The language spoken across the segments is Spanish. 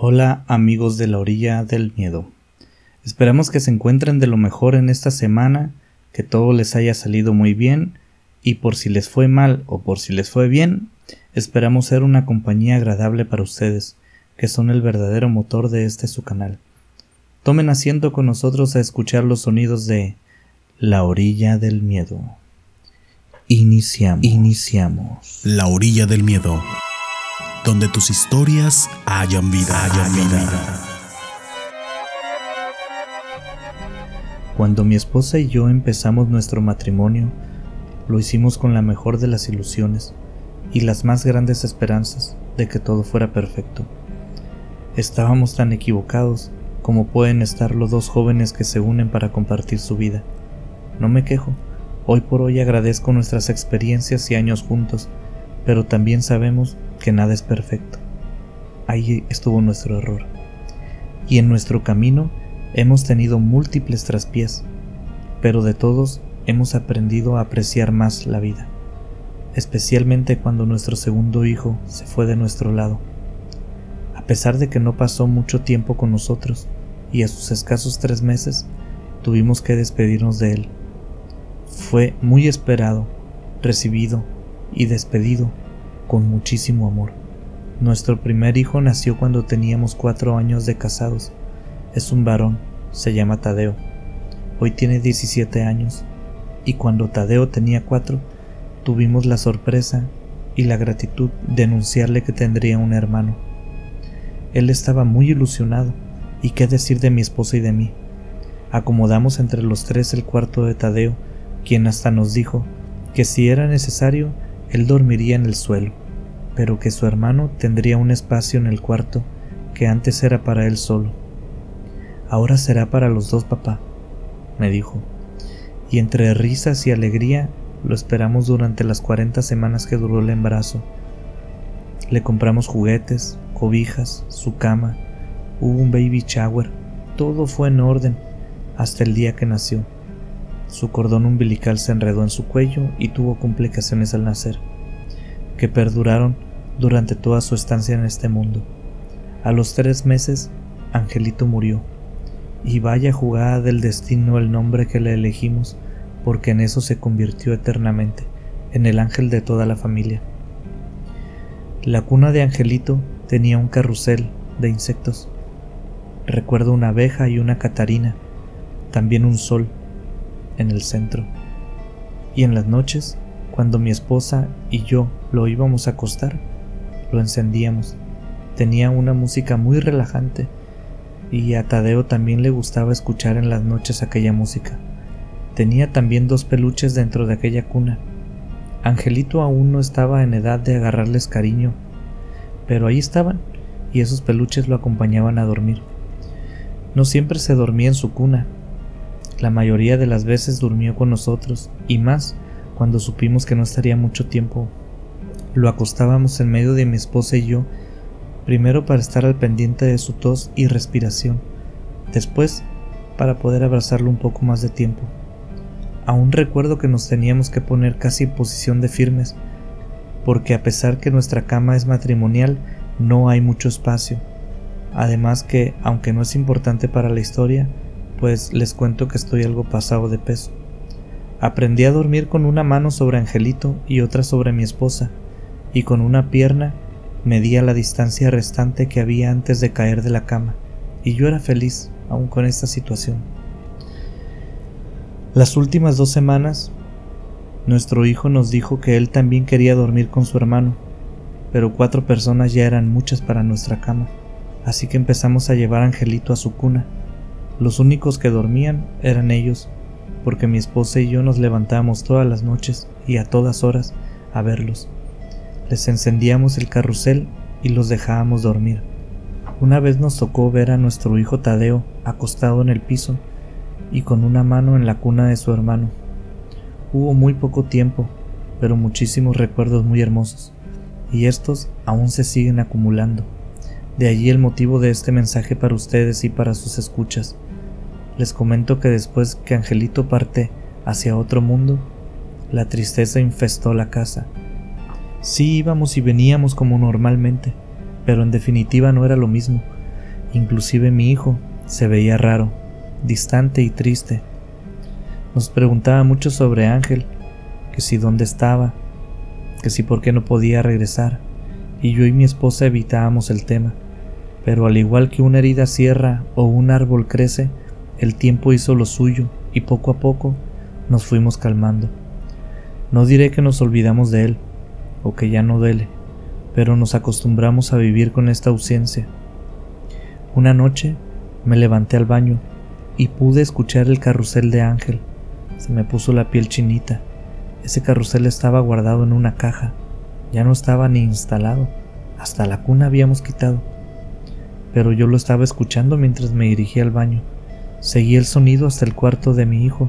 Hola amigos de la orilla del miedo. Esperamos que se encuentren de lo mejor en esta semana, que todo les haya salido muy bien y por si les fue mal o por si les fue bien, esperamos ser una compañía agradable para ustedes, que son el verdadero motor de este su canal. Tomen asiento con nosotros a escuchar los sonidos de La orilla del miedo. Iniciamos. Iniciamos. La orilla del miedo donde tus historias hayan vida. Hayan vida. Cuando mi esposa y yo empezamos nuestro matrimonio, lo hicimos con la mejor de las ilusiones y las más grandes esperanzas de que todo fuera perfecto. Estábamos tan equivocados como pueden estar los dos jóvenes que se unen para compartir su vida. No me quejo, hoy por hoy agradezco nuestras experiencias y años juntos, pero también sabemos que nada es perfecto. Ahí estuvo nuestro error. Y en nuestro camino hemos tenido múltiples traspiés, pero de todos hemos aprendido a apreciar más la vida, especialmente cuando nuestro segundo hijo se fue de nuestro lado. A pesar de que no pasó mucho tiempo con nosotros, y a sus escasos tres meses tuvimos que despedirnos de él. Fue muy esperado, recibido y despedido con muchísimo amor. Nuestro primer hijo nació cuando teníamos cuatro años de casados. Es un varón, se llama Tadeo. Hoy tiene 17 años y cuando Tadeo tenía cuatro, tuvimos la sorpresa y la gratitud de anunciarle que tendría un hermano. Él estaba muy ilusionado y qué decir de mi esposa y de mí. Acomodamos entre los tres el cuarto de Tadeo, quien hasta nos dijo que si era necesario él dormiría en el suelo, pero que su hermano tendría un espacio en el cuarto que antes era para él solo. Ahora será para los dos, papá, me dijo, y entre risas y alegría lo esperamos durante las cuarenta semanas que duró el embarazo. Le compramos juguetes, cobijas, su cama, hubo un baby shower, todo fue en orden hasta el día que nació. Su cordón umbilical se enredó en su cuello y tuvo complicaciones al nacer, que perduraron durante toda su estancia en este mundo. A los tres meses, Angelito murió. Y vaya jugada del destino el nombre que le elegimos, porque en eso se convirtió eternamente, en el ángel de toda la familia. La cuna de Angelito tenía un carrusel de insectos. Recuerdo una abeja y una catarina, también un sol, en el centro. Y en las noches, cuando mi esposa y yo lo íbamos a acostar, lo encendíamos. Tenía una música muy relajante y a Tadeo también le gustaba escuchar en las noches aquella música. Tenía también dos peluches dentro de aquella cuna. Angelito aún no estaba en edad de agarrarles cariño, pero ahí estaban y esos peluches lo acompañaban a dormir. No siempre se dormía en su cuna, la mayoría de las veces durmió con nosotros, y más cuando supimos que no estaría mucho tiempo. Lo acostábamos en medio de mi esposa y yo, primero para estar al pendiente de su tos y respiración, después para poder abrazarlo un poco más de tiempo. Aún recuerdo que nos teníamos que poner casi en posición de firmes, porque a pesar que nuestra cama es matrimonial, no hay mucho espacio. Además que, aunque no es importante para la historia, pues les cuento que estoy algo pasado de peso. Aprendí a dormir con una mano sobre Angelito y otra sobre mi esposa, y con una pierna medía la distancia restante que había antes de caer de la cama, y yo era feliz aún con esta situación. Las últimas dos semanas, nuestro hijo nos dijo que él también quería dormir con su hermano, pero cuatro personas ya eran muchas para nuestra cama, así que empezamos a llevar a Angelito a su cuna los únicos que dormían eran ellos, porque mi esposa y yo nos levantábamos todas las noches y a todas horas a verlos. Les encendíamos el carrusel y los dejábamos dormir. Una vez nos tocó ver a nuestro hijo Tadeo acostado en el piso y con una mano en la cuna de su hermano. Hubo muy poco tiempo, pero muchísimos recuerdos muy hermosos, y estos aún se siguen acumulando. De allí el motivo de este mensaje para ustedes y para sus escuchas. Les comento que después que Angelito parte hacia otro mundo, la tristeza infestó la casa. Sí íbamos y veníamos como normalmente, pero en definitiva no era lo mismo, Inclusive mi hijo se veía raro, distante y triste. Nos preguntaba mucho sobre Ángel, que si dónde estaba, que si por qué no podía regresar, y yo y mi esposa evitábamos el tema. Pero al igual que una herida cierra o un árbol crece, el tiempo hizo lo suyo y poco a poco nos fuimos calmando. No diré que nos olvidamos de él, o que ya no duele, pero nos acostumbramos a vivir con esta ausencia. Una noche me levanté al baño y pude escuchar el carrusel de Ángel. Se me puso la piel chinita. Ese carrusel estaba guardado en una caja. Ya no estaba ni instalado. Hasta la cuna habíamos quitado. Pero yo lo estaba escuchando mientras me dirigía al baño. Seguí el sonido hasta el cuarto de mi hijo.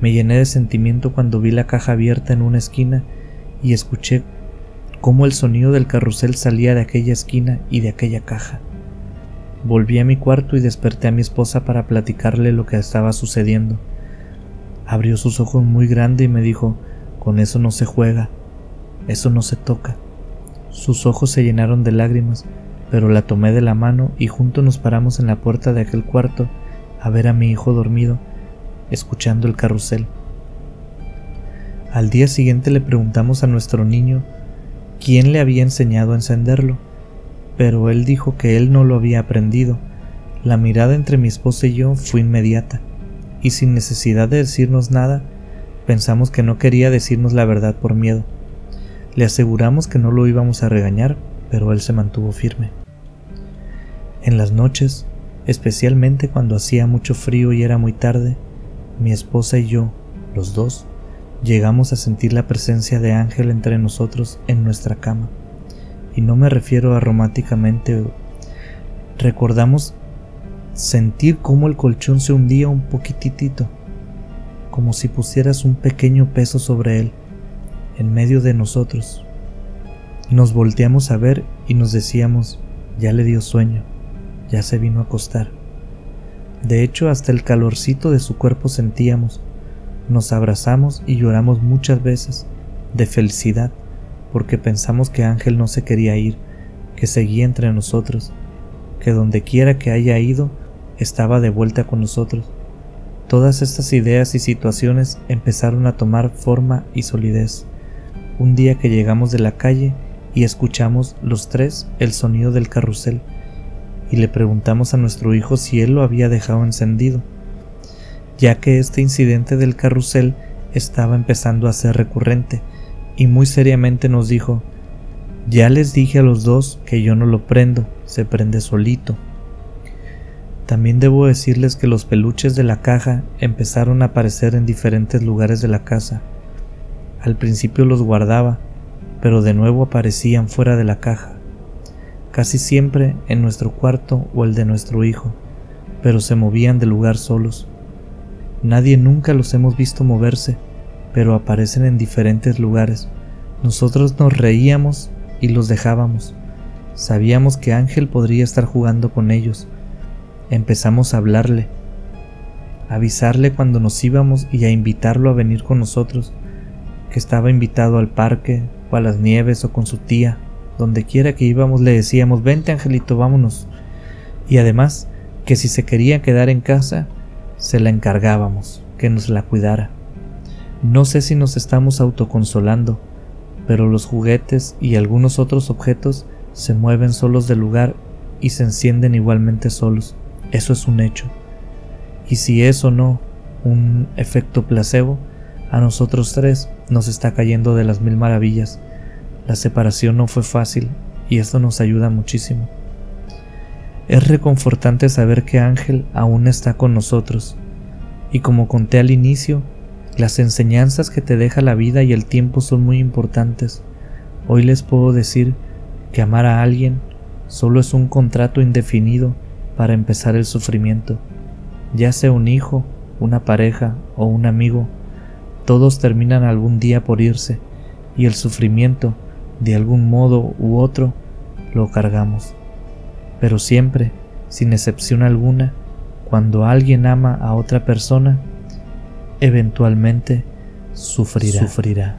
Me llené de sentimiento cuando vi la caja abierta en una esquina y escuché cómo el sonido del carrusel salía de aquella esquina y de aquella caja. Volví a mi cuarto y desperté a mi esposa para platicarle lo que estaba sucediendo. Abrió sus ojos muy grande y me dijo, con eso no se juega, eso no se toca. Sus ojos se llenaron de lágrimas, pero la tomé de la mano y juntos nos paramos en la puerta de aquel cuarto a ver a mi hijo dormido, escuchando el carrusel. Al día siguiente le preguntamos a nuestro niño quién le había enseñado a encenderlo pero él dijo que él no lo había aprendido. La mirada entre mi esposa y yo fue inmediata, y sin necesidad de decirnos nada, pensamos que no quería decirnos la verdad por miedo. Le aseguramos que no lo íbamos a regañar, pero él se mantuvo firme. En las noches, especialmente cuando hacía mucho frío y era muy tarde, mi esposa y yo, los dos, llegamos a sentir la presencia de Ángel entre nosotros en nuestra cama y no me refiero a románticamente, recordamos sentir cómo el colchón se hundía un poquitito, como si pusieras un pequeño peso sobre él, en medio de nosotros. Nos volteamos a ver y nos decíamos, ya le dio sueño, ya se vino a acostar. De hecho, hasta el calorcito de su cuerpo sentíamos. Nos abrazamos y lloramos muchas veces, de felicidad, porque pensamos que Ángel no se quería ir, que seguía entre nosotros, que donde quiera que haya ido, estaba de vuelta con nosotros. Todas estas ideas y situaciones empezaron a tomar forma y solidez. Un día que llegamos de la calle y escuchamos los tres el sonido del carrusel, y le preguntamos a nuestro hijo si él lo había dejado encendido, ya que este incidente del carrusel estaba empezando a ser recurrente, y muy seriamente nos dijo, ya les dije a los dos que yo no lo prendo, se prende solito. También debo decirles que los peluches de la caja empezaron a aparecer en diferentes lugares de la casa. Al principio los guardaba, pero de nuevo aparecían fuera de la caja, casi siempre en nuestro cuarto o el de nuestro hijo, pero se movían de lugar solos. Nadie nunca los hemos visto moverse, pero aparecen en diferentes lugares. Nosotros nos reíamos y los dejábamos. Sabíamos que Ángel podría estar jugando con ellos. Empezamos a hablarle, a avisarle cuando nos íbamos y a invitarlo a venir con nosotros, que estaba invitado al parque o a las nieves o con su tía. Donde quiera que íbamos le decíamos, vente Angelito, vámonos. Y además, que si se quería quedar en casa, se la encargábamos, que nos la cuidara. No sé si nos estamos autoconsolando, pero los juguetes y algunos otros objetos se mueven solos del lugar y se encienden igualmente solos. Eso es un hecho. Y si es o no un efecto placebo, a nosotros tres nos está cayendo de las mil maravillas. La separación no fue fácil y esto nos ayuda muchísimo. Es reconfortante saber que Ángel aún está con nosotros y como conté al inicio, las enseñanzas que te deja la vida y el tiempo son muy importantes. Hoy les puedo decir que amar a alguien solo es un contrato indefinido para empezar el sufrimiento. Ya sea un hijo, una pareja o un amigo, todos terminan algún día por irse y el sufrimiento, de algún modo u otro, lo cargamos. Pero siempre, sin excepción alguna, cuando alguien ama a otra persona, eventualmente sufrirá. sufrirá.